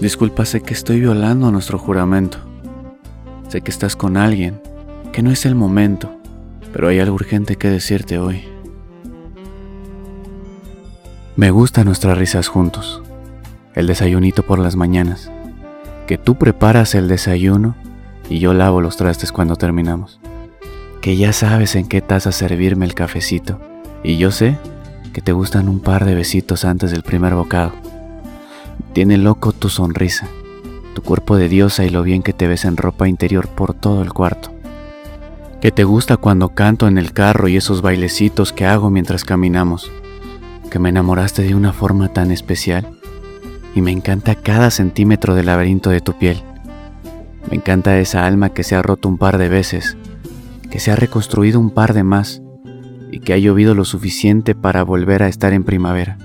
Disculpa, sé que estoy violando nuestro juramento. Sé que estás con alguien, que no es el momento, pero hay algo urgente que decirte hoy. Me gustan nuestras risas juntos, el desayunito por las mañanas, que tú preparas el desayuno y yo lavo los trastes cuando terminamos, que ya sabes en qué taza servirme el cafecito y yo sé que te gustan un par de besitos antes del primer bocado. Tiene loco tu sonrisa, tu cuerpo de diosa y lo bien que te ves en ropa interior por todo el cuarto. Que te gusta cuando canto en el carro y esos bailecitos que hago mientras caminamos. Que me enamoraste de una forma tan especial. Y me encanta cada centímetro del laberinto de tu piel. Me encanta esa alma que se ha roto un par de veces, que se ha reconstruido un par de más. Y que ha llovido lo suficiente para volver a estar en primavera,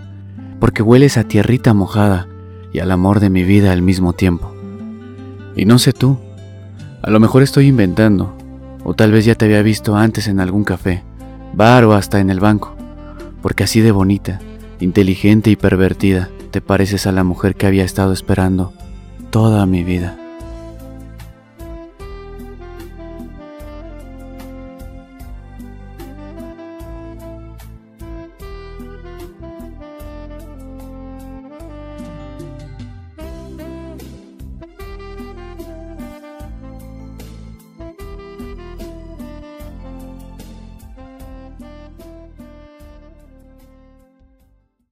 porque hueles a tierrita mojada y al amor de mi vida al mismo tiempo. Y no sé tú, a lo mejor estoy inventando, o tal vez ya te había visto antes en algún café, bar o hasta en el banco porque así de bonita, inteligente y pervertida te pareces a la mujer que había estado esperando toda mi vida.